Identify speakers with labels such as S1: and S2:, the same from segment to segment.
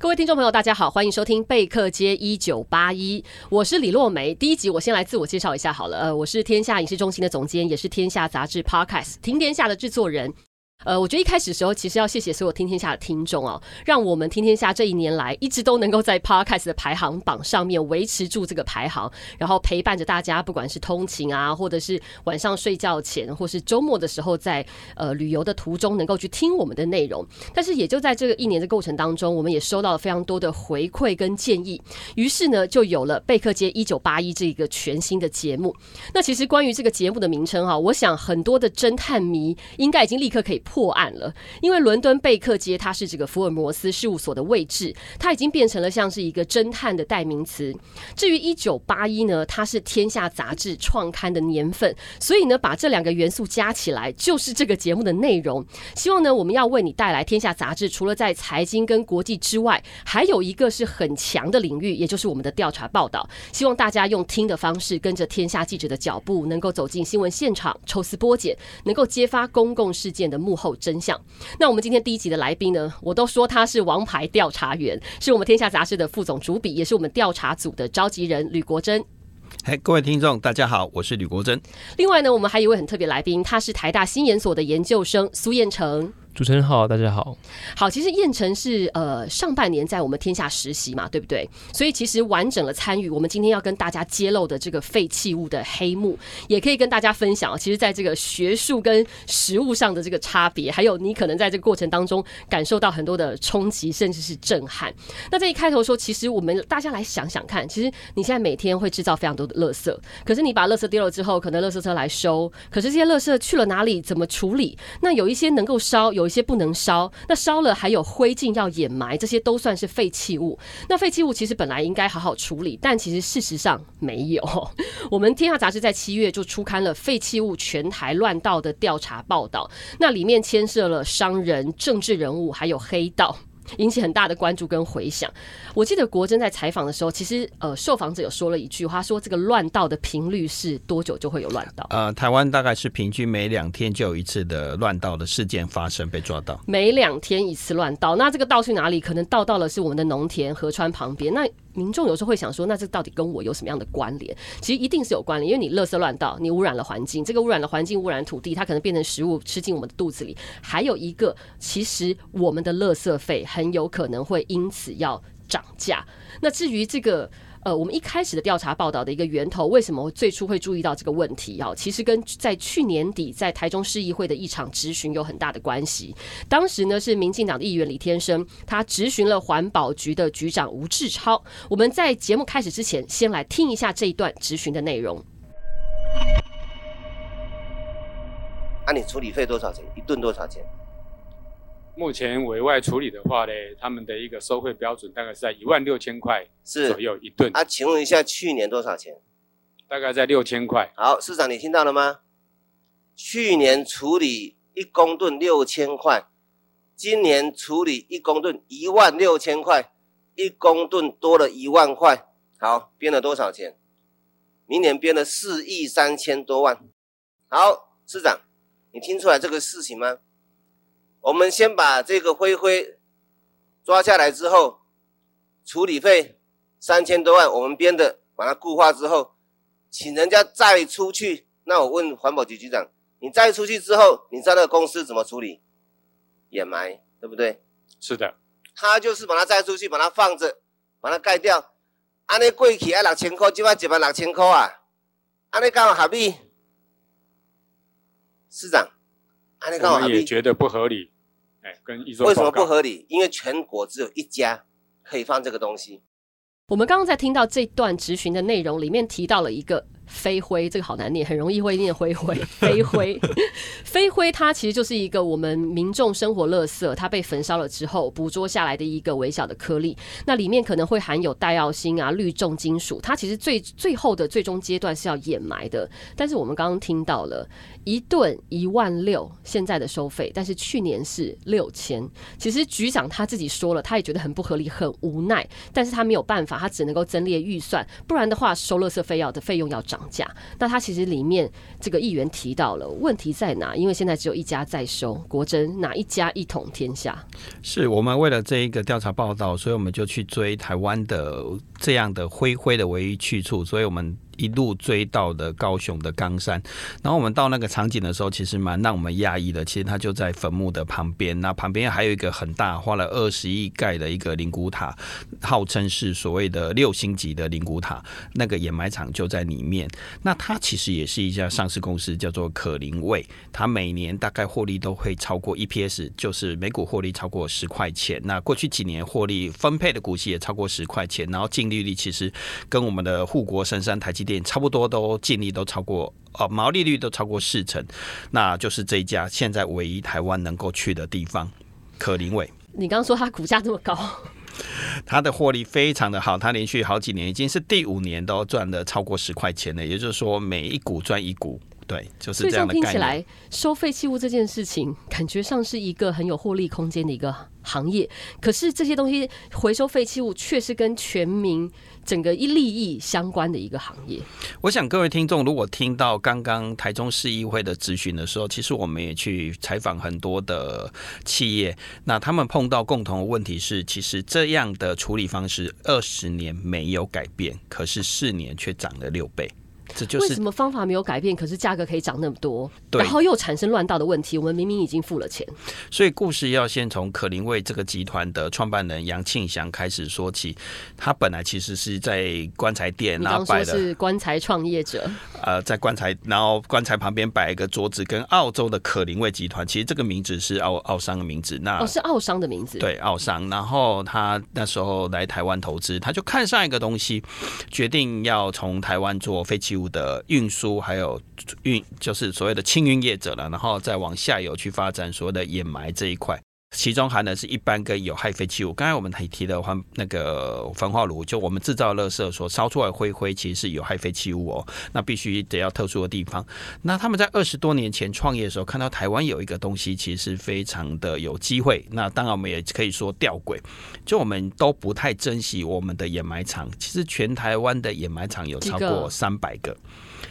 S1: 各位听众朋友，大家好，欢迎收听贝克街一九八一，我是李洛梅。第一集我先来自我介绍一下好了，呃，我是天下影视中心的总监，也是天下杂志 Podcast 听天下的制作人。呃，我觉得一开始的时候，其实要谢谢所有听天下的听众哦，让我们听天下这一年来一直都能够在 Podcast 的排行榜上面维持住这个排行，然后陪伴着大家，不管是通勤啊，或者是晚上睡觉前，或是周末的时候在，在呃旅游的途中能够去听我们的内容。但是也就在这个一年的过程当中，我们也收到了非常多的回馈跟建议，于是呢，就有了贝克街一九八一这一个全新的节目。那其实关于这个节目的名称哈，我想很多的侦探迷应该已经立刻可以。破案了，因为伦敦贝克街它是这个福尔摩斯事务所的位置，它已经变成了像是一个侦探的代名词。至于一九八一呢，它是天下杂志创刊的年份，所以呢，把这两个元素加起来就是这个节目的内容。希望呢，我们要为你带来天下杂志除了在财经跟国际之外，还有一个是很强的领域，也就是我们的调查报道。希望大家用听的方式，跟着天下记者的脚步，能够走进新闻现场，抽丝剥茧，能够揭发公共事件的幕后真相。那我们今天第一集的来宾呢，我都说他是王牌调查员，是我们天下杂志的副总主笔，也是我们调查组的召集人吕国珍。
S2: 嘿，各位听众，大家好，我是吕国珍。
S1: 另外呢，我们还有一位很特别来宾，他是台大新研所的研究生苏彦成。
S3: 主持人好，大家好。
S1: 好，其实燕城是呃上半年在我们天下实习嘛，对不对？所以其实完整的参与我们今天要跟大家揭露的这个废弃物的黑幕，也可以跟大家分享。其实，在这个学术跟实务上的这个差别，还有你可能在这个过程当中感受到很多的冲击，甚至是震撼。那在一开头说，其实我们大家来想想看，其实你现在每天会制造非常多的垃圾，可是你把垃圾丢了之后，可能垃圾车来收，可是这些垃圾去了哪里？怎么处理？那有一些能够烧，有。有一些不能烧，那烧了还有灰烬要掩埋，这些都算是废弃物。那废弃物其实本来应该好好处理，但其实事实上没有。我们天下杂志在七月就出刊了《废弃物全台乱倒》的调查报道，那里面牵涉了商人、政治人物，还有黑道。引起很大的关注跟回响。我记得国珍在采访的时候，其实呃，受访者有说了一句话，说这个乱倒的频率是多久就会有乱倒？
S2: 呃，台湾大概是平均每两天就有一次的乱倒的事件发生，被抓到。
S1: 每两天一次乱倒，那这个倒去哪里？可能倒到了是我们的农田、河川旁边。那民众有时候会想说，那这到底跟我有什么样的关联？其实一定是有关联，因为你垃圾乱倒，你污染了环境，这个污染了环境，污染土地，它可能变成食物吃进我们的肚子里。还有一个，其实我们的垃圾费很有可能会因此要涨价。那至于这个。呃，我们一开始的调查报道的一个源头，为什么最初会注意到这个问题啊？其实跟在去年底在台中市议会的一场质询有很大的关系。当时呢是民进党的议员李天生，他质询了环保局的局长吴志超。我们在节目开始之前，先来听一下这一段质询的内容。
S4: 那、你处理费多少钱？一吨多少钱？
S5: 目前委外处理的话呢，他们的一个收费标准大概是在一万六千块左右一吨。
S4: 啊，请问一下，去年多少钱？
S5: 大概在六千块。
S4: 好，市长你听到了吗？去年处理一公吨六千块，今年处理一公吨一万六千块，一公吨多了一万块。好，编了多少钱？明年编了四亿三千多万。好，市长，你听出来这个事情吗？我们先把这个灰灰抓下来之后，处理费三千多万，我们编的把它固化之后，请人家再出去。那我问环保局局长，你再出去之后，你知道那个公司怎么处理？掩埋，对不对？
S5: 是的，
S4: 他就是把它再出去，把它放着，把它盖掉。安尼过去要六千块，就要一万六千块啊！安尼刚好合理，市长。
S5: 我们也觉得不合理，哎，跟一说
S4: 为什么不合理？因为全国只有一家可以放这个东西。
S1: 我们刚刚在听到这段质询的内容里面提到了一个飞灰，这个好难念，很容易会念灰灰。飞灰，飞灰，它其实就是一个我们民众生活垃圾，它被焚烧了之后捕捉下来的一个微小的颗粒。那里面可能会含有戴奥辛啊、氯重金属，它其实最最后的最终阶段是要掩埋的。但是我们刚刚听到了一顿一万六现在的收费，但是去年是六千。其实局长他自己说了，他也觉得很不合理、很无奈，但是他没有办法，他只能够增列预算，不然的话收垃圾费要的费用要涨价。那他其实里面这个议员提到了问题在哪？因为现在只有一家在收，国珍哪一家一统天下？
S2: 是我们为了这一个调查报道，所以我们就去追台湾的这样的灰灰的唯一去处，所以我们。一路追到的高雄的冈山，然后我们到那个场景的时候，其实蛮让我们讶异的。其实它就在坟墓的旁边，那旁边还有一个很大，花了二十亿盖的一个灵骨塔，号称是所谓的六星级的灵骨塔，那个掩埋场就在里面。那它其实也是一家上市公司，叫做可灵味，它每年大概获利都会超过 EPS，就是每股获利超过十块钱。那过去几年获利分配的股息也超过十块钱，然后净利率其实跟我们的护国神山台积电。差不多都净利都超过哦，毛利率都超过四成，那就是这一家现在唯一台湾能够去的地方。可灵味，
S1: 你刚刚说它股价这么高，
S2: 它的获利非常的好，它连续好几年已经是第五年都赚了超过十块钱了，也就是说每一股赚一股。对，就是这样听起来，收废弃物这件事情，感觉上是一个很有获利空间的一个行业。可是这些东西回收废弃物，却是跟全民整个一利益相关的一个行业。我想各位听众，如果听到刚刚台中市议会的质询的时候，其实我们也去采访很多的企业，那他们碰到共同的问题是，其实这样的处理方式二十年没有改变，可是四年却涨了六倍。这就是
S1: 为什么方法没有改变，可是价格可以涨那么多，然后又产生乱倒的问题。我们明明已经付了钱，
S2: 所以故事要先从可林卫这个集团的创办人杨庆祥开始说起。他本来其实是在棺材店，然后摆的
S1: 是棺材创业者。
S2: 呃，在棺材，然后棺材旁边摆一个桌子，跟澳洲的可林卫集团，其实这个名字是澳澳商的名字。那
S1: 哦，是澳商的名字，
S2: 对，澳商。然后他那时候来台湾投资，他就看上一个东西，决定要从台湾做废弃物的运输，还有运，就是所谓的清运业者了，然后再往下游去发展所谓的掩埋这一块。其中含的是一般跟有害废弃物。刚才我们提提的话，那个焚化炉，就我们制造垃圾所烧出来灰灰，其实是有害废弃物哦。那必须得要特殊的地方。那他们在二十多年前创业的时候，看到台湾有一个东西，其实是非常的有机会。那当然我们也可以说吊诡，就我们都不太珍惜我们的掩埋场。其实全台湾的掩埋场有超过三百个，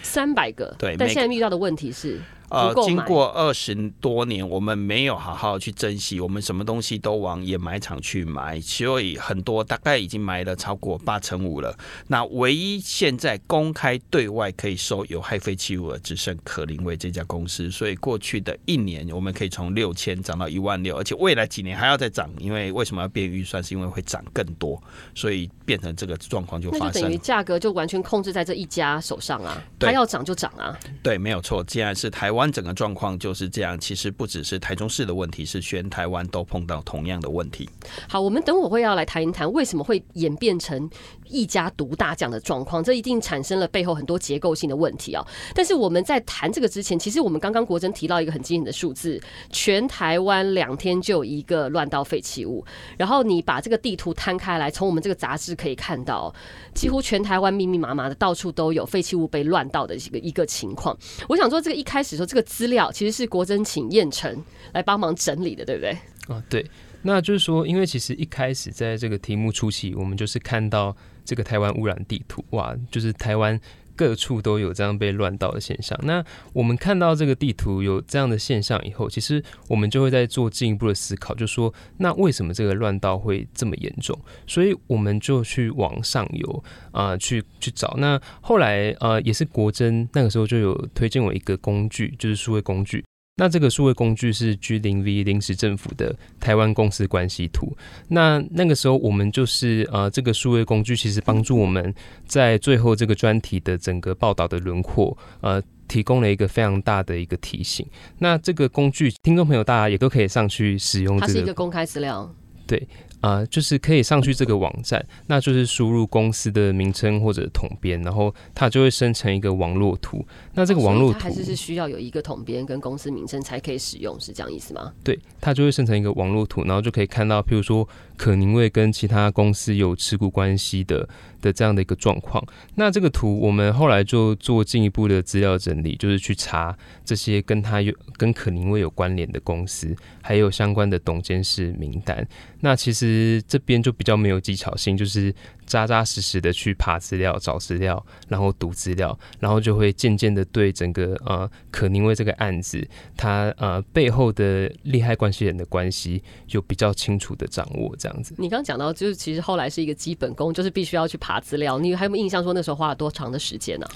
S1: 三百个。
S2: 对，
S1: 但现在遇到的问题是。
S2: 呃，经过二十多年，我们没有好好去珍惜，我们什么东西都往掩埋场去埋，所以很多大概已经埋了超过八成五了。那唯一现在公开对外可以收有害废弃物的，只剩可林威这家公司。所以过去的一年，我们可以从六千涨到一万六，而且未来几年还要再涨。因为为什么要变预算？是因为会涨更多，所以变成这个状况就发生。那就等于
S1: 价格就完全控制在这一家手上啊，它要涨就涨啊。
S2: 对，没有错。既然是台湾。湾整个状况就是这样，其实不只是台中市的问题，是全台湾都碰到同样的问题。
S1: 好，我们等会会要来谈一谈为什么会演变成一家独大这样的状况，这一定产生了背后很多结构性的问题啊。但是我们在谈这个之前，其实我们刚刚国珍提到一个很惊人的数字：全台湾两天就有一个乱倒废弃物。然后你把这个地图摊开来，从我们这个杂志可以看到，几乎全台湾密密麻麻的到处都有废弃物被乱倒的一个一个情况。我想说，这个一开始说。这个资料其实是国珍请燕城来帮忙整理的，对不对？
S3: 啊，对，那就是说，因为其实一开始在这个题目初期，我们就是看到这个台湾污染地图，哇，就是台湾各处都有这样被乱倒的现象。那我们看到这个地图有这样的现象以后，其实我们就会在做进一步的思考，就说那为什么这个乱倒会这么严重？所以我们就去往上游啊、去去找。那后来呃，也是国珍那个时候就有推荐我一个工具，就是数位工具。那这个数位工具是 G 零 V 临时政府的台湾公司关系图。那那个时候我们就是呃，这个数位工具其实帮助我们在最后这个专题的整个报道的轮廓，呃，提供了一个非常大的一个提醒。那这个工具，听众朋友大家也都可以上去使用。这个。
S1: 它是一个公开资料。
S3: 对，啊、呃，就是可以上去这个网站，那就是输入公司的名称或者统编，然后它就会生成一个网络图。那这个网络图、哦、
S1: 还是是需要有一个统编跟公司名称才可以使用，是这样意思吗？
S3: 对，它就会生成一个网络图，然后就可以看到，譬如说可宁味跟其他公司有持股关系的的这样的一个状况。那这个图我们后来就做进一步的资料整理，就是去查这些跟它有跟可宁威有关联的公司，还有相关的董监事名单。那其实这边就比较没有技巧性，就是扎扎实实的去爬资料、找资料，然后读资料，然后就会渐渐的对整个呃可宁威这个案子，它呃背后的利害关系人的关系有比较清楚的掌握，这样子。
S1: 你刚刚讲到，就是其实后来是一个基本功，就是必须要去爬资料。你还有没有印象说那时候花了多长的时间呢？啊？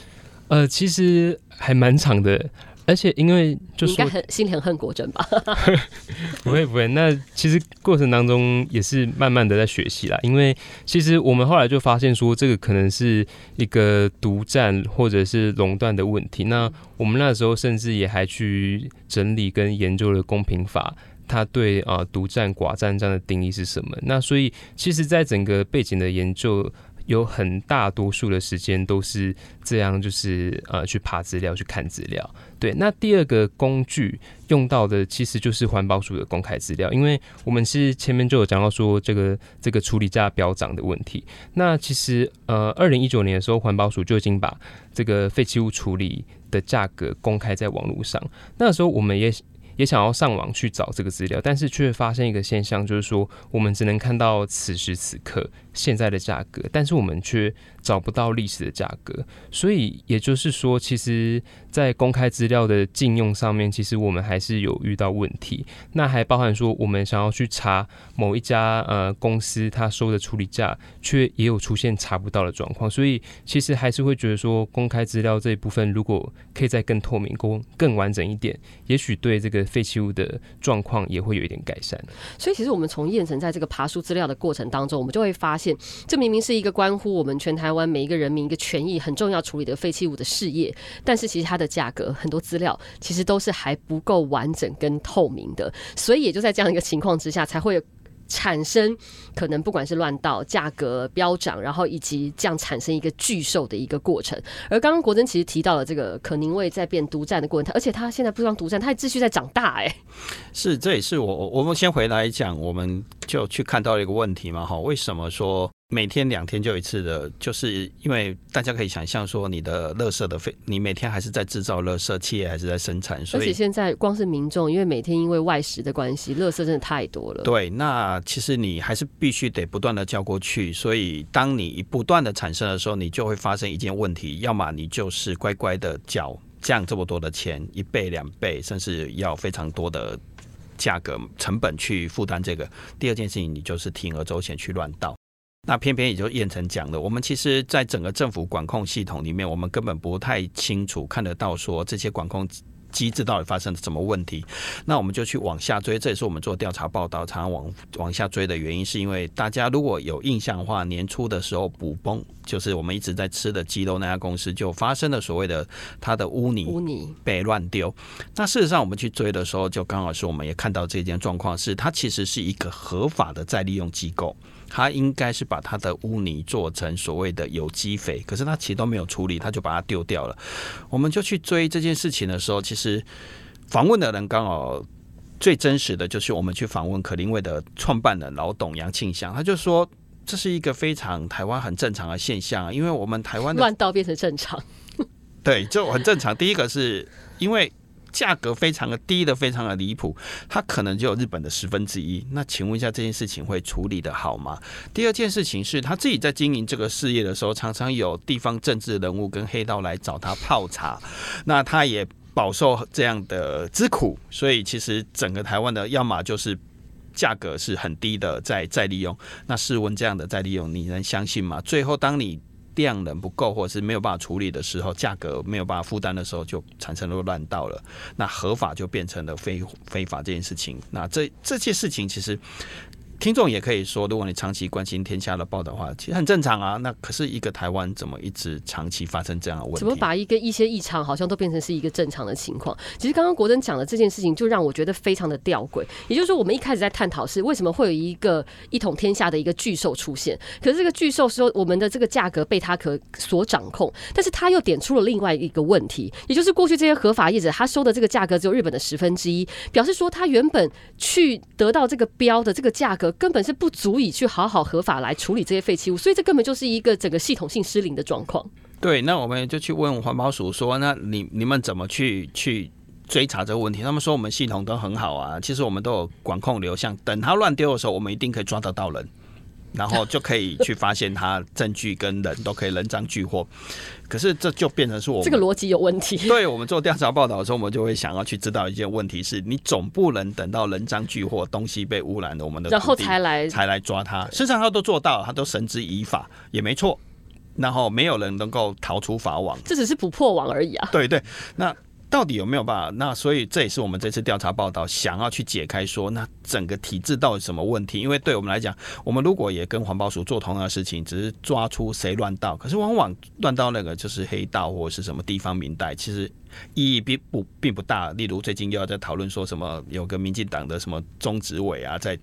S3: 呃，其实还蛮长的。而且因为就是
S1: 应该很心里很恨国政吧？
S3: 不会不会，那其实过程当中也是慢慢的在学习啦。因为其实我们后来就发现说，这个可能是一个独占或者是垄断的问题。那我们那时候甚至也还去整理跟研究了公平法，它对啊独占寡占这样的定义是什么？那所以其实，在整个背景的研究。有很大多数的时间都是这样，就是呃去爬资料、去看资料。对，那第二个工具用到的其实就是环保署的公开资料，因为我们是前面就有讲到说这个这个处理价飙涨的问题。那其实呃，二零一九年的时候，环保署就已经把这个废弃物处理的价格公开在网络上。那时候我们也。也想要上网去找这个资料，但是却发现一个现象，就是说我们只能看到此时此刻现在的价格，但是我们却找不到历史的价格。所以也就是说，其实，在公开资料的禁用上面，其实我们还是有遇到问题。那还包含说，我们想要去查某一家呃公司他收的处理价，却也有出现查不到的状况。所以其实还是会觉得说，公开资料这一部分如果可以再更透明、更更完整一点，也许对这个。废弃物的状况也会有一点改善，
S1: 所以其实我们从彦丞在这个爬书资料的过程当中，我们就会发现，这明明是一个关乎我们全台湾每一个人民一个权益很重要处理的废弃物的事业，但是其实它的价格很多资料其实都是还不够完整跟透明的，所以也就在这样一个情况之下，才会有。产生可能不管是乱到、价格飙涨，然后以及这样产生一个巨兽的一个过程。而刚刚国珍其实提到了这个可宁味在变独占的过程，而且它现在不光独占，它还继续在长大。哎，
S2: 是，这也是我我们先回来讲，我们就去看到了一个问题嘛，哈，为什么说？每天两天就一次的，就是因为大家可以想象说，你的垃圾的费，你每天还是在制造垃圾，企业还是在生产，所以而
S1: 且现在光是民众，因为每天因为外食的关系，垃圾真的太多了。
S2: 对，那其实你还是必须得不断的交过去，所以当你不断的产生的时候，你就会发生一件问题，要么你就是乖乖的缴降这么多的钱，一倍两倍，甚至要非常多的价格成本去负担这个；第二件事情，你就是铤而走险去乱倒。那偏偏也就燕城讲了，我们其实，在整个政府管控系统里面，我们根本不太清楚看得到说这些管控机制到底发生了什么问题。那我们就去往下追，这也是我们做调查报道常常往往下追的原因，是因为大家如果有印象的话，年初的时候，补崩就是我们一直在吃的鸡肉那家公司就发生了所谓的它的污泥污泥被乱丢。那事实上，我们去追的时候，就刚好是我们也看到这件状况，是它其实是一个合法的再利用机构。他应该是把他的污泥做成所谓的有机肥，可是他其实都没有处理，他就把它丢掉了。我们就去追这件事情的时候，其实访问的人刚好最真实的就是我们去访问可林卫的创办人老董杨庆祥，他就说这是一个非常台湾很正常的现象，因为我们台湾的
S1: 乱倒变成正常，
S2: 对，就很正常。第一个是因为。价格非常的低的，非常的离谱，它可能就有日本的十分之一。那请问一下，这件事情会处理得好吗？第二件事情是他自己在经营这个事业的时候，常常有地方政治人物跟黑道来找他泡茶，那他也饱受这样的之苦。所以其实整个台湾的，要么就是价格是很低的，再再利用。那试问这样的再利用，你能相信吗？最后当你。量能不够，或者是没有办法处理的时候，价格没有办法负担的时候，就产生了乱道了。那合法就变成了非非法这件事情。那这这些事情其实听众也可以说，如果你长期关心天下的报道的话，其实很正常啊。那可是一个台湾怎么一直长期发生这样的问题？
S1: 怎么把一个一些异常好像都变成是一个正常的情况？其实刚刚国珍讲的这件事情，就让我觉得非常的吊诡。也就是说，我们一开始在探讨是为什么会有一个一统天下的一个巨兽出现，可是这个巨兽说我们的这个价格被他可所掌控，但是他又点出了另外一个问题，也就是过去这些合法业者他收的这个价格只有日本的十分之一，表示说他原本去得到这个标的这个价格根本是不足以去好好合法来处理这些废弃物，所以这根本就是一个整个系统性失灵的状况。
S2: 对，那我们就去问环保署说，那你你们怎么去去追查这个问题？他们说我们系统都很好啊，其实我们都有管控流向，等他乱丢的时候，我们一定可以抓得到人。然后就可以去发现他证据跟人都可以人赃俱获，可是这就变成是我们
S1: 这个逻辑有问题。
S2: 对，我们做调查报道的时候，我们就会想要去知道一件问题是：你总不能等到人赃俱获，东西被污染了，我们的
S1: 然后才来
S2: 才来抓他。事实上他都做到，他都绳之以法，也没错。然后没有人能够逃出法网，
S1: 这只是不破网而已啊。
S2: 对对，那。到底有没有办法？那所以这也是我们这次调查报道想要去解开说，那整个体制到底什么问题？因为对我们来讲，我们如果也跟环保署做同样的事情，只是抓出谁乱倒，可是往往乱倒那个就是黑道或者是什么地方民代，其实意义并不并不大。例如最近又要在讨论说什么有个民进党的什么中执委啊，在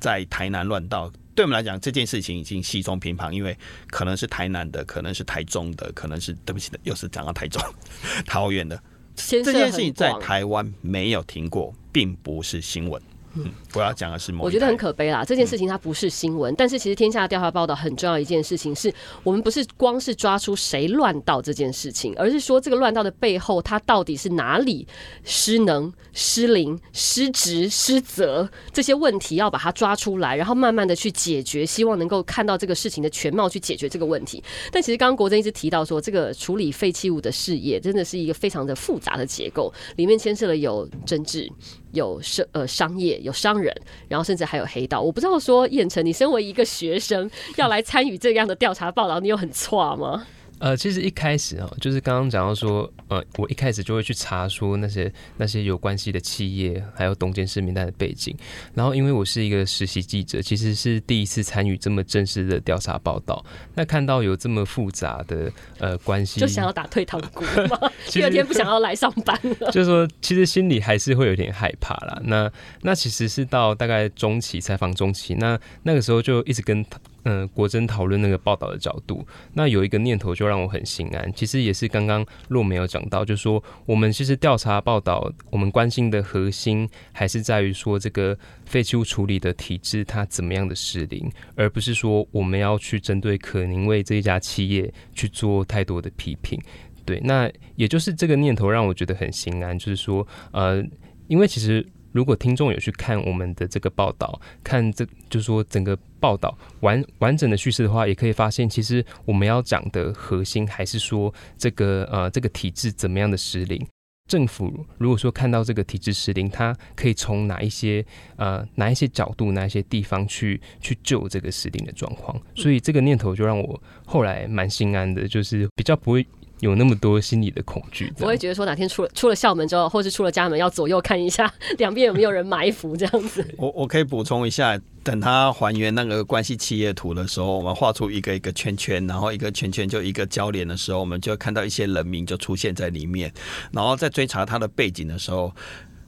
S2: 在台南乱倒，对我们来讲这件事情已经稀松平常，因为可能是台南的，可能是台中的，可能是对不起的，又是讲到台中、桃园的。这件事情在台湾没有停过，并不是新闻。嗯，我要讲的是，
S1: 我觉得很可悲啦。这件事情它不是新闻，嗯，但是其实天下的调查报道很重要一件事情是，我们不是光是抓出谁乱到这件事情，而是说这个乱到的背后，它到底是哪里失能、失灵、失职、失责这些问题，要把它抓出来，然后慢慢的去解决，希望能够看到这个事情的全貌去解决这个问题。但其实刚刚国珍一直提到说，这个处理废弃物的事业真的是一个非常的复杂的结构，里面牵涉了有政治。有商呃商业有商人，然后甚至还有黑道。我不知道说燕城，你身为一个学生要来参与这样的调查报道，你有很错吗？
S3: 呃，其实一开始啊，就是刚刚讲到说，呃，我一开始就会去查说那些那些有关系的企业，还有董监事名单的背景。然后，因为我是一个实习记者，其实是第一次参与这么正式的调查报道。那看到有这么复杂的呃关系，
S1: 就想要打退堂鼓吗？第二天不想要来上班了。
S3: 就是说，其实心里还是会有点害怕啦。那那其实是到大概中期采访中期，那那个时候就一直跟。嗯、国珍讨论那个报道的角度，那有一个念头就让我很心安。其实也是刚刚若没有讲到，就说我们其实调查报道，我们关心的核心还是在于说这个废弃物处理的体制它怎么样的失灵，而不是说我们要去针对可宁味这一家企业去做太多的批评。对，那也就是这个念头让我觉得很心安，就是说，呃，因为其实。如果听众有去看我们的这个报道，看这就是说整个报道完完整的叙事的话，也可以发现，其实我们要讲的核心还是说这个呃这个体制怎么样的失灵。政府如果说看到这个体制失灵，它可以从哪一些呃哪一些角度、哪一些地方去去救这个失灵的状况。所以这个念头就让我后来蛮心安的，就是比较不会。有那么多心理的恐惧，
S1: 我会觉得说哪天出了出了校门之后，或是出了家门，要左右看一下 两边有没有人埋伏这样子。
S2: 我我可以补充一下，等他还原那个关系企业图的时候，我们画出一个一个圈圈，然后一个圈圈就一个交联的时候，我们就会看到一些人名就出现在里面，然后在追查他的背景的时候。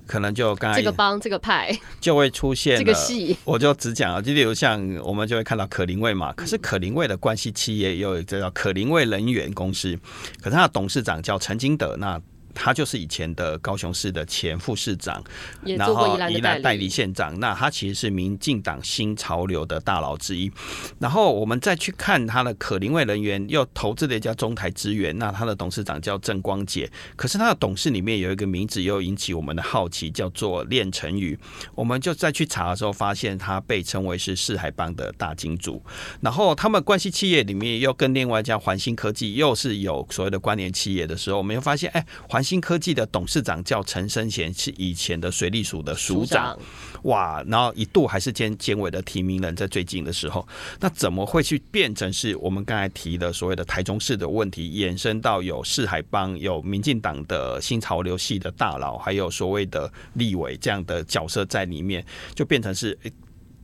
S2: 可能就刚才
S1: 这个帮这个派
S2: 就会出现
S1: 这个戏，
S2: 我就只讲啊，就例如像我们就会看到可林卫嘛，可是可林卫的关系企业又有一个叫可林卫能源公司，可是他的董事长叫陈金德那。他就是以前的高雄市的前副市长，然后宜兰代理县长。那他其实是民进党新潮流的大佬之一。然后我们再去看他的可临位人员，又投资了一家中台资源。那他的董事长叫郑光杰，可是他的董事里面有一个名字又引起我们的好奇，叫做练成宇。我们就再去查的时候，发现他被称为是四海帮的大金主。然后他们关系企业里面又跟另外一家环新科技又是有所谓的关联企业的时候，我们又发现，哎，环。新科技的董事长叫陈生贤，是以前的水利署的署长，哇，然后一度还是监监委的提名人，在最近的时候，那怎么会去变成是我们刚才提的所谓的台中市的问题，延伸到有四海帮、有民进党的新潮流系的大佬，还有所谓的立委这样的角色在里面，就变成是。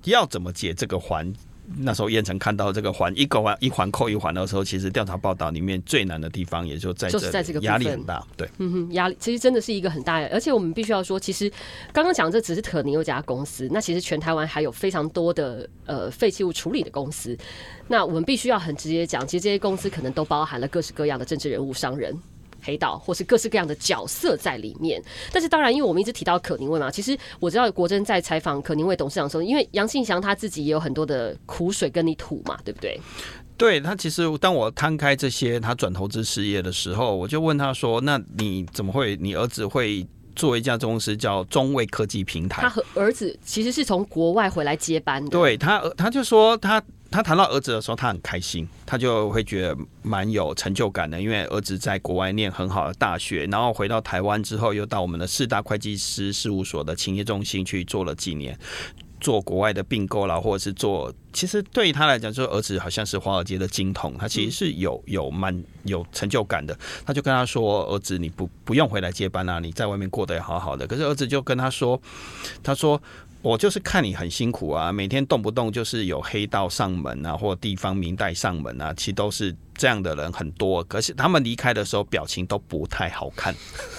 S2: 要怎么解这个环？那时候燕城看到这个环一个环一环扣一环的时候，其实调查报道里面最难的地方也就在这，
S1: 就是在这个
S2: 压力很大。对，
S1: 嗯哼，压力其实真的是一个很大的，而且我们必须要说，其实刚刚讲这只是特尼有家公司，那其实全台湾还有非常多的呃废弃物处理的公司，那我们必须要很直接讲，其实这些公司可能都包含了各式各样的政治人物、商人。黑道或是各式各样的角色在里面，但是当然，因为我们一直提到可宁卫嘛，其实我知道国珍在采访可宁卫董事长的时候，因为杨庆祥他自己也有很多的苦水跟你吐嘛，对不对？
S2: 对，他其实当我摊开这些他转投资事业的时候，我就问他说：“那你怎么会？你儿子会做一家公司叫中卫科技平台？”
S1: 他和儿子其实是从国外回来接班的。
S2: 对他，他就说他。他谈到儿子的时候，他很开心，他就会觉得蛮有成就感的，因为儿子在国外念很好的大学，然后回到台湾之后，又到我们的四大会计师事务所的勤业中心去做了几年，做国外的并购啦，或者是做，其实对于他来讲，就是儿子好像是华尔街的金童，他其实是有有蛮有成就感的。他就跟他说：“儿子，你不不用回来接班啊，你在外面过得也好好的。”可是儿子就跟他说：“他说。”我就是看你很辛苦啊，每天动不动就是有黑道上门啊，或地方民代上门啊，其实都是这样的人很多。可是他们离开的时候表情都不太好看。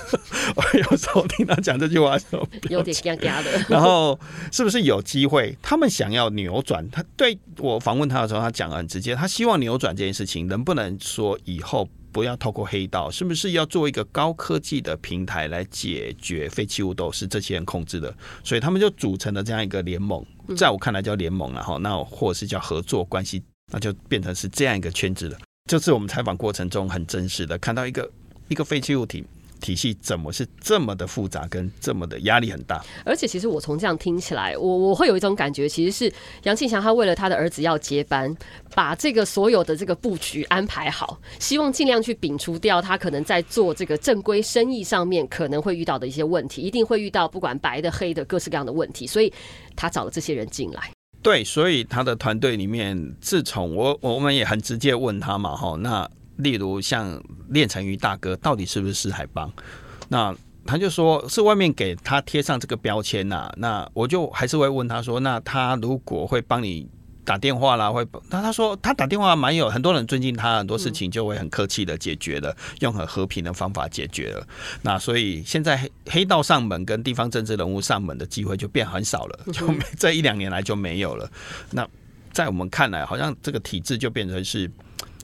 S2: 我有时候听他讲这句话的时候，
S1: 有点尴尬的。
S2: 然后是不是有机会？他们想要扭转？他对我访问他的时候，他讲得很直接，他希望扭转这件事情，能不能说以后？不要透过黑道，是不是要做一个高科技的平台来解决废弃物都是这些人控制的？所以他们就组成了这样一个联盟，在我看来叫联盟了哈，那或者是叫合作关系，那就变成是这样一个圈子了。就是我们采访过程中很真实的看到一个一个废弃物体。体系怎么是这么的复杂，跟这么的压力很大？
S1: 而且，其实我从这样听起来，我我会有一种感觉，其实是杨庆祥他为了他的儿子要接班，把这个所有的这个布局安排好，希望尽量去摒除掉他可能在做这个正规生意上面可能会遇到的一些问题，一定会遇到不管白的黑的各式各样的问题，所以他找了这些人进来。
S2: 对，所以他的团队里面，自从我我们也很直接问他嘛，哈，那。例如像练成鱼大哥到底是不是四海帮？那他就说是外面给他贴上这个标签呐。那我就还是会问他说，那他如果会帮你打电话啦，会那他说他打电话蛮有很多人尊敬他，很多事情就会很客气的解决了，用很和平的方法解决了。那所以现在黑黑道上门跟地方政治人物上门的机会就变很少了，就这一两年来就没有了。那在我们看来，好像这个体制就变成是。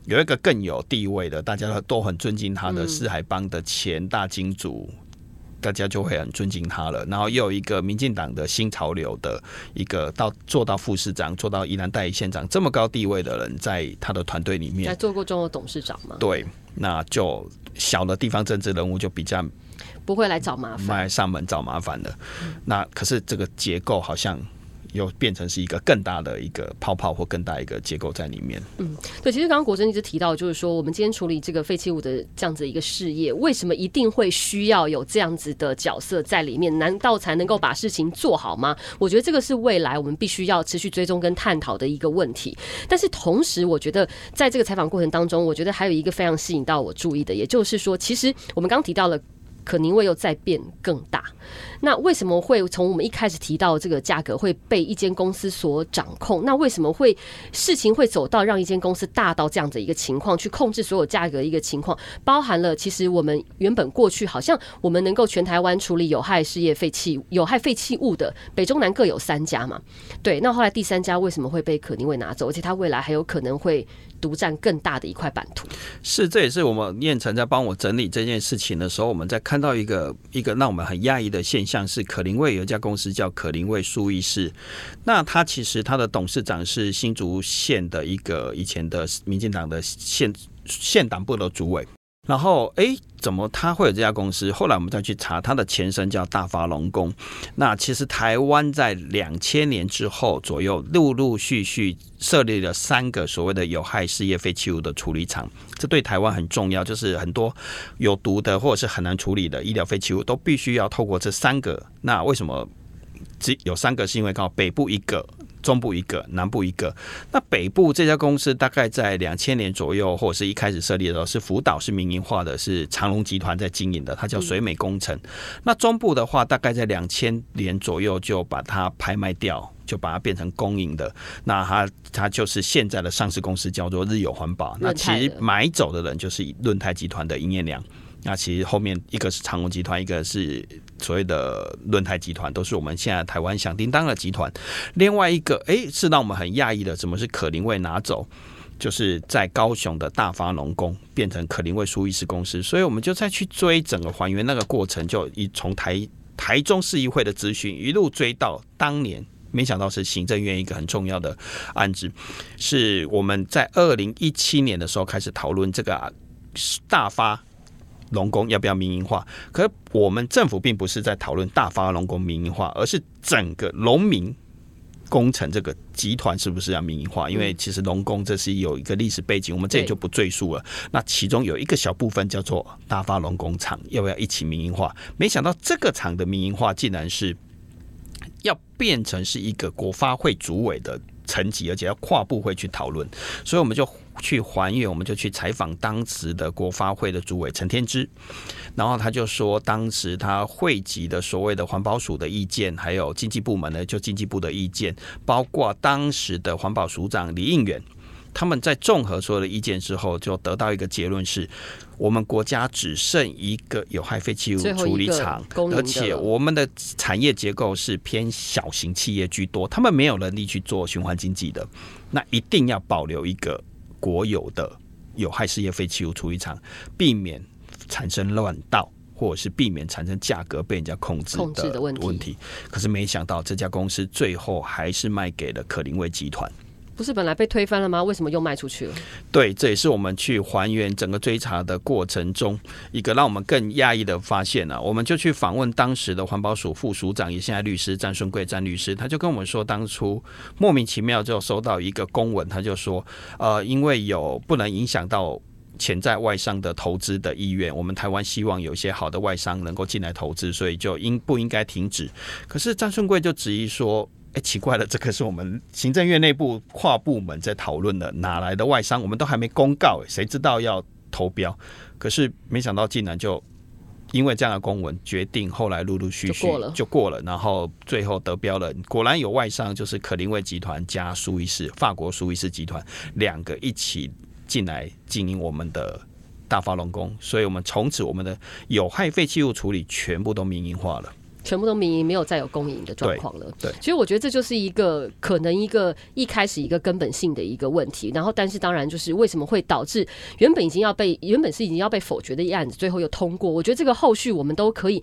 S2: 有一个更有地位的，大家都很尊敬他的四海帮的前大金主，嗯，大家就会很尊敬他了。然后又有一个民进党的新潮流的一个到做到副市长，做到宜兰代理县长这么高地位的人，在他的团队里面，
S1: 还做过中国董事长吗？
S2: 对，那就小的地方政治人物就比较
S1: 不会来找麻烦，
S2: 来上门找麻烦的。那可是这个结构好像。又变成是一个更大的一个泡泡或更大一个结构在里面。
S1: 嗯，对，其实刚刚国珍一直提到，就是说我们今天处理这个废弃物的这样子一个事业，为什么一定会需要有这样子的角色在里面？难道才能够把事情做好吗？我觉得这个是未来我们必须要持续追踪跟探讨的一个问题。但是同时，我觉得在这个采访过程当中，我觉得还有一个非常吸引到我注意的，也就是说，其实我们刚提到了。可宁味又再变更大，那为什么会从我们一开始提到这个价格会被一间公司所掌控？那为什么会事情会走到让一间公司大到这样子一个情况，去控制所有价格一个情况？包含了其实我们原本过去好像我们能够全台湾处理有害事业废弃有害废弃物的北中南各有三家嘛？对，那后来第三家为什么会被可宁味拿走？而且它未来还有可能会。独占更大的一块版图，
S2: 是，这也是我们念成在帮我整理这件事情的时候，我们在看到一个一个让我们很讶异的现象，是可林卫有一家公司叫可林卫苏伊士，那他其实他的董事长是新竹县的一个以前的民进党的县县党部的主委。然后，哎，怎么他会有这家公司？后来我们再去查，他的前身叫大发龙工。那其实台湾在两千年之后左右，陆陆续续设立了三个所谓的有害事业废弃物的处理厂，这对台湾很重要。就是很多有毒的或者是很难处理的医疗废弃物，都必须要透过这三个。那为什么只有三个？是因为刚好北部一个。中部一个，南部一个。那北部这家公司大概在两千年左右，或者是一开始设立的时候，是福岛是民营化的，是长隆集团在经营的，它叫水美工程。嗯、那中部的话，大概在两千年左右就把它拍卖掉，就把它变成公营的。那它它就是现在的上市公司，叫做日有环保。那其实买走的人就是润泰集团的营业娘。那其实后面一个是长荣集团，一个是所谓的轮胎集团，都是我们现在台湾响叮当的集团。另外一个，哎，是让我们很讶异的，怎么是可林味拿走？就是在高雄的大发农工变成可林味苏伊士公司，所以我们就再去追整个还原那个过程，就一从台台中市议会的咨询一路追到当年，没想到是行政院一个很重要的案子，是我们在二零一七年的时候开始讨论这个大发。农工要不要民营化？可是我们政府并不是在讨论大发龙工民营化，而是整个农民工程这个集团是不是要民营化？因为其实龙工这是有一个历史背景，我们这里就不赘述了。那其中有一个小部分叫做大发龙工厂，要不要一起民营化？没想到这个厂的民营化竟然是要变成是一个国发会主委的层级，而且要跨部会去讨论，所以我们就。去还原，我们就去采访当时的国发会的主委陈天之，然后他就说，当时他汇集的所谓的环保署的意见，还有经济部门呢，就经济部的意见，包括当时的环保署长李应远，他们在综合所有的意见之后，就得到一个结论是，我们国家只剩一个有害废弃物处理厂，而且我们的产业结构是偏小型企业居多，他们没有能力去做循环经济的，那一定要保留一个。国有的有害事业废弃物处理厂，避免产生乱倒，或者是避免产生价格被人家控制的问题。可是没想到这家公司最后还是卖给了可林威集团。
S1: 不是本来被推翻了吗？为什么又卖出去了？
S2: 对，这也是我们去还原整个追查的过程中一个让我们更讶异的发现呢、啊。我们就去访问当时的环保署副署长，也现在律师詹顺贵詹律师，他就跟我们说，当初莫名其妙就收到一个公文，他就说，呃，因为有不能影响到潜在外商的投资的意愿，我们台湾希望有一些好的外商能够进来投资，所以就应不应该停止？可是詹顺贵就质疑说。哎，奇怪了，这个是我们行政院内部跨部门在讨论的，哪来的外商？我们都还没公告，谁知道要投标？可是没想到，竟然就因为这样的公文，决定后来陆陆续续就过了，就过了，然后最后得标了。果然有外商，就是可林威集团加苏伊士，法国苏伊士集团两个一起进来经营我们的大发龙宫，所以我们从此我们的有害废弃物处理全部都民营化了。
S1: 全部都民营，没有再有公营的状况了。
S2: 对，
S1: 所以我觉得这就是一个可能一个一开始一个根本性的一个问题。然后，但是当然就是为什么会导致原本已经要被原本是已经要被否决的一案子，最后又通过？我觉得这个后续我们都可以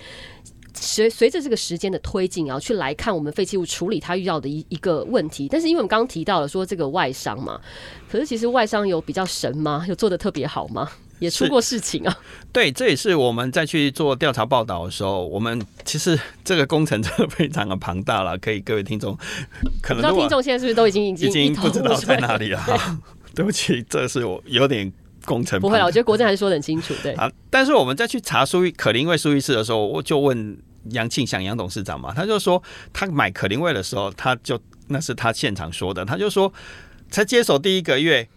S1: 随随着这个时间的推进，然后去来看我们废弃物处理它遇到的一一个问题。但是因为我们刚刚提到了说这个外商嘛，可是其实外商有比较神吗？有做的特别好吗？也出过事情啊，
S2: 对，这也是我们在去做调查报道的时候，我们其实这个工程真的非常的庞大了。可以各位听众，可能
S1: 听众现在是不是都已经已经
S2: 已经不知道在哪里了？哈，对不起，这是我有点工程
S1: 不会了。我觉得国政还是说得很清楚，对啊。
S2: 但是我们再去查苏伊可林味苏伊士的时候，我就问杨庆祥杨董事长嘛，他就说他买可林味的时候，他就那是他现场说的，他就说才接手第一个月。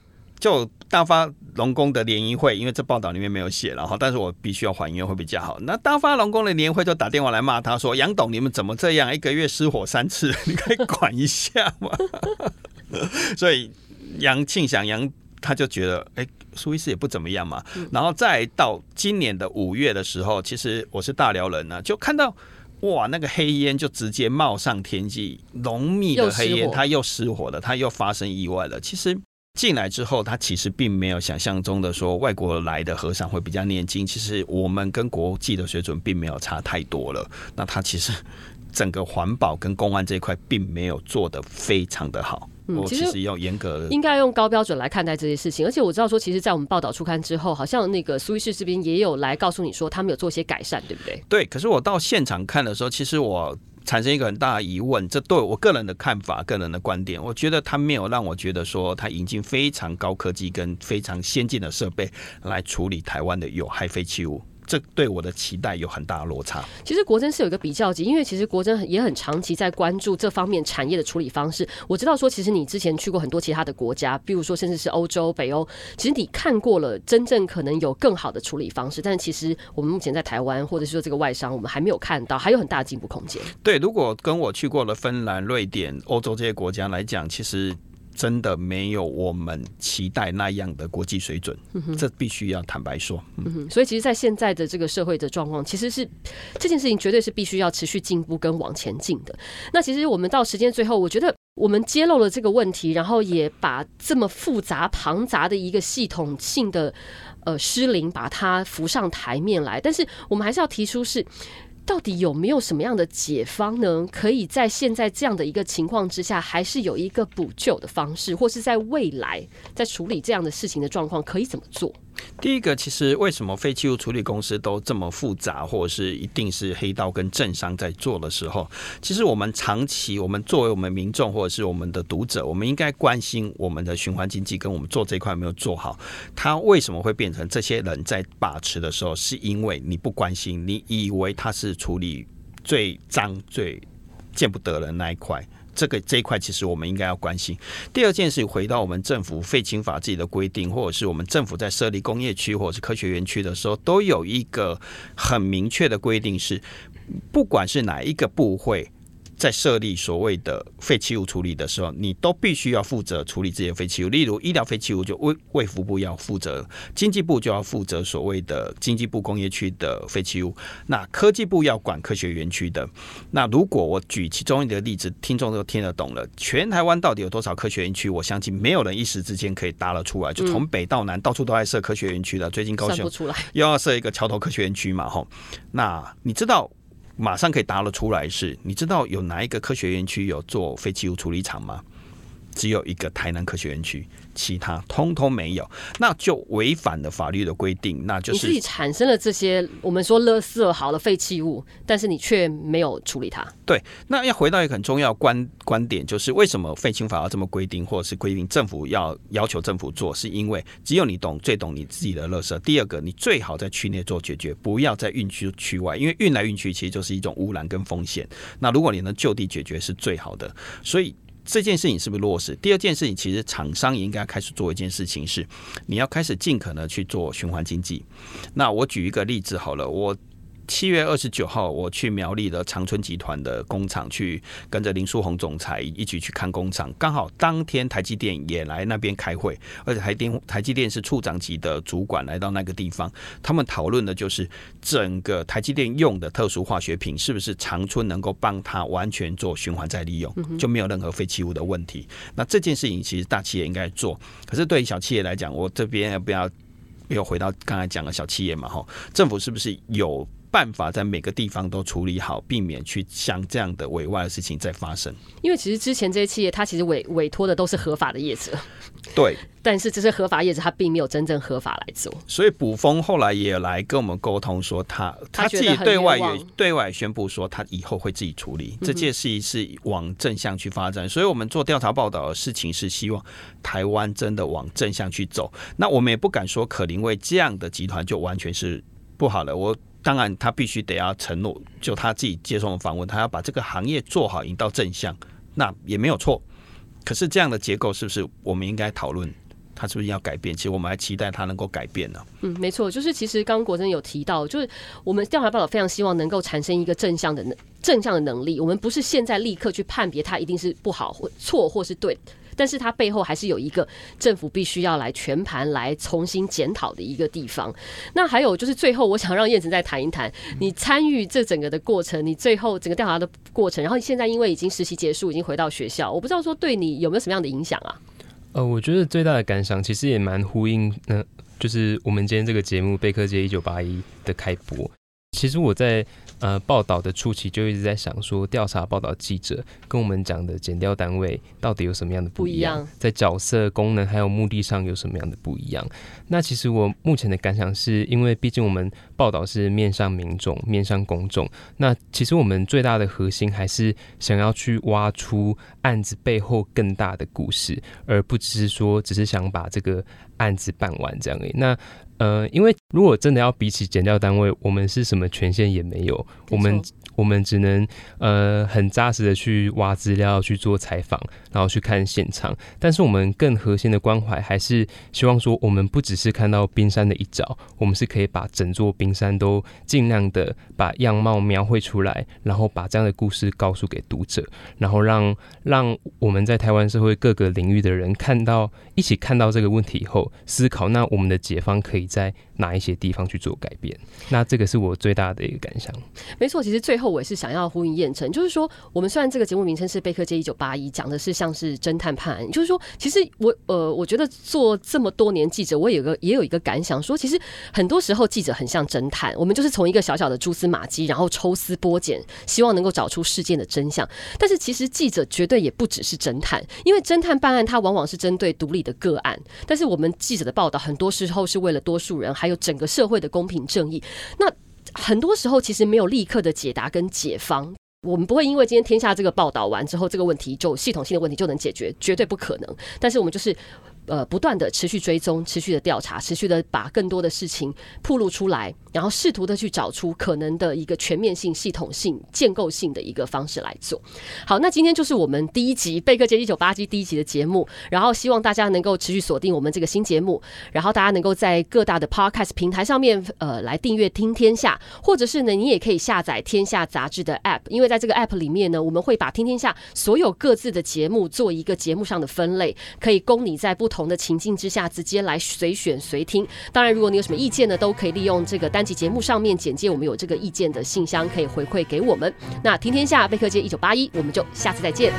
S2: 就大发龙工的联谊会，因为这报道里面没有写，然后但是我必须要还原会比较好。那大发龙工的联谊会就打电话来骂他说：“杨董，你们怎么这样？一个月失火三次，你可以管一下吗？”所以杨庆祥杨他就觉得，哎，苏伊士也不怎么样嘛。然后再到今年的五月的时候，其实我是大辽人呢、啊，就看到哇，那个黑烟就直接冒上天际，浓密的黑烟，它又失火了，它又发生意外了。其实。进来之后，他其实并没有想象中的说外国来的和尚会比较念经。其实我们跟国际的水准并没有差太多了。那他其实 整个环保跟公安这一块并没有做得非常的好。我，其实要严格，
S1: 应该用高标准来看待这些事情。而且我知道说，其实，在我们报道出刊之后，好像那个苏伊士这边也有来告诉你说，他们有做一些改善，对不对？
S2: 对。可是我到现场看的时候，其实我。产生一个很大的疑问，这对我个人的看法、个人的观点，我觉得他没有让我觉得说他引进非常高科技跟非常先进的设备来处理台湾的有害废弃物。这对我的期待有很大的落差。
S1: 其实国珍是有一个比较级，因为其实国珍也很长期在关注这方面产业的处理方式。我知道说，其实你之前去过很多其他的国家，比如说甚至是欧洲、北欧，其实你看过了真正可能有更好的处理方式。但其实我们目前在台湾或者是说这个外商，我们还没有看到，还有很大的进步空间。
S2: 对，如果跟我去过了芬兰、瑞典、欧洲这些国家来讲，其实。真的没有我们期待那样的国际水准，嗯、这必须要坦白说。
S1: 嗯，所以其实，在现在的这个社会的状况，其实是这件事情绝对是必须要持续进步跟往前进的。那其实我们到时间最后，我觉得我们揭露了这个问题，然后也把这么复杂庞杂的一个系统性的呃失灵，把它浮上台面来。但是我们还是要提出是。到底有没有什么样的解方呢？可以在现在这样的一个情况之下，还是有一个补救的方式，或是在未来在处理这样的事情的状况，可以怎么做？
S2: 第一个，其实为什么废弃物处理公司都这么复杂，或者是一定是黑道跟政商在做的时候，其实我们长期，我们作为我们民众或者是我们的读者，我们应该关心我们的循环经济跟我们做这一块有没有做好。它为什么会变成这些人在把持的时候，是因为你不关心，你以为它是处理最脏、最见不得人那一块。这个这一块其实我们应该要关心。第二件事，回到我们政府废青法自己的规定，或者是我们政府在设立工业区或者是科学园区的时候，都有一个很明确的规定，是不管是哪一个部会。在设立所谓的废弃物处理的时候，你都必须要负责处理这些废弃物。例如医疗废弃物，就卫卫福部要负责，经济部就要负责所谓的经济部工业区的废弃物。那科技部要管科学园区的。那如果我举其中一个例子，听众都听得懂了。全台湾到底有多少科学园区？我相信没有人一时之间可以答得出来。就从北到南，到处都在设科学园区的。最近高雄又要设一个桥头科学园区嘛？吼，那你知道？马上可以答得出来是，你知道有哪一个科学园区有做废弃物处理厂吗？只有一个台南科学园区。其他通通没有，那就违反了法律的规定，那就是
S1: 你自己产生了这些我们说垃圾好的废弃物，但是你却没有处理它。
S2: 对，那要回到一个很重要观观点，就是为什么废青法要这么规定，或者是规定政府要要求政府做，是因为只有你懂最懂你自己的垃圾。第二个，你最好在区内做解决，不要在运区区外，因为运来运去其实就是一种污染跟风险。那如果你能就地解决是最好的，所以。这件事情是不是落实？第二件事情，其实厂商也应该开始做一件事情，是你要开始尽可能去做循环经济。那我举一个例子好了，我。七月二十九号，我去苗栗的长春集团的工厂，去跟着林书红总裁一起去看工厂。刚好当天台积电也来那边开会，而且台电台积电是处长级的主管来到那个地方，他们讨论的就是整个台积电用的特殊化学品是不是长春能够帮他完全做循环再利用，就没有任何废弃物的问题。那这件事情其实大企业应该做，可是对于小企业来讲，我这边要不要又回到刚才讲的小企业嘛？哈，政府是不是有？办法在每个地方都处理好，避免去像这样的委外的事情再发生。
S1: 因为其实之前这些企业，它其实委委托的都是合法的业者，
S2: 对。
S1: 但是这些合法业者，他并没有真正合法来做。
S2: 所以卜蜂后来也来跟我们沟通说他，他他自己对外也对外宣布说，他以后会自己处理这件事情，是往正向去发展。所以我们做调查报道的事情是希望台湾真的往正向去走。那我们也不敢说可林为这样的集团就完全是不好了。我。当然，他必须得要承诺，就他自己接受的访问，他要把这个行业做好，引到正向，那也没有错。可是这样的结构是不是我们应该讨论？他是不是要改变？其实我们还期待他能够改变呢。
S1: 嗯，没错，就是其实刚刚国珍有提到，就是我们调查报道非常希望能够产生一个正向的能正向的能力。我们不是现在立刻去判别它一定是不好或错或是对。但是它背后还是有一个政府必须要来全盘来重新检讨的一个地方。那还有就是最后，我想让燕子再谈一谈你参与这整个的过程，你最后整个调查的过程，然后你现在因为已经实习结束，已经回到学校，我不知道说对你有没有什么样的影响啊？
S3: 呃，我觉得最大的感想其实也蛮呼应，那就是我们今天这个节目《贝克街一九八一》的开播。其实我在。呃，报道的初期就一直在想说，调查报道记者跟我们讲的检调单位到底有什么样的不一样？不一样。在角色、功能还有目的上有什么样的不一样？那其实我目前的感想是，因为毕竟我们报道是面向民众、面向公众，那其实我们最大的核心还是想要去挖出案子背后更大的故事，而不只是说只是想把这个案子办完这样而已。那呃，因为如果真的要比起减掉单位，我们是什么权限也没有，我们。我们只能呃很扎实的去挖资料，去做采访，然后去看现场。但是我们更核心的关怀还是希望说，我们不只是看到冰山的一角，我们是可以把整座冰山都尽量的把样貌描绘出来，然后把这样的故事告诉给读者，然后让让我们在台湾社会各个领域的人看到，一起看到这个问题以后，思考那我们的解方可以在哪一些地方去做改变。那这个是我最大的一个感想。
S1: 没错，其实最后。我也是想要呼应燕城，就是说，我们虽然这个节目名称是《贝克街一九八一》，讲的是像是侦探判案，就是说，其实我呃，我觉得做这么多年记者，我有个也有一个感想，说其实很多时候记者很像侦探，我们就是从一个小小的蛛丝马迹，然后抽丝剥茧，希望能够找出事件的真相。但是其实记者绝对也不只是侦探，因为侦探办案，它往往是针对独立的个案，但是我们记者的报道，很多时候是为了多数人，还有整个社会的公平正义。那很多时候其实没有立刻的解答跟解方，我们不会因为今天天下这个报道完之后，这个问题就系统性的问题就能解决，绝对不可能。但是我们就是。呃，不断的持续追踪、持续的调查、持续的把更多的事情曝露出来，然后试图的去找出可能的一个全面性、系统性、建构性的一个方式来做。好，那今天就是我们第一集《贝克街一九八一》第一集的节目，然后希望大家能够持续锁定我们这个新节目，然后大家能够在各大的 Podcast 平台上面呃来订阅听天下，或者是呢，你也可以下载天下杂志的 App，因为在这个 App 里面呢，我们会把听天下所有各自的节目做一个节目上的分类，可以供你在不同同的情境之下，直接来随选随听。当然，如果你有什么意见呢，都可以利用这个单集节目上面简介，我们有这个意见的信箱可以回馈给我们。那听天下贝克街一九八一，我们就下次再见。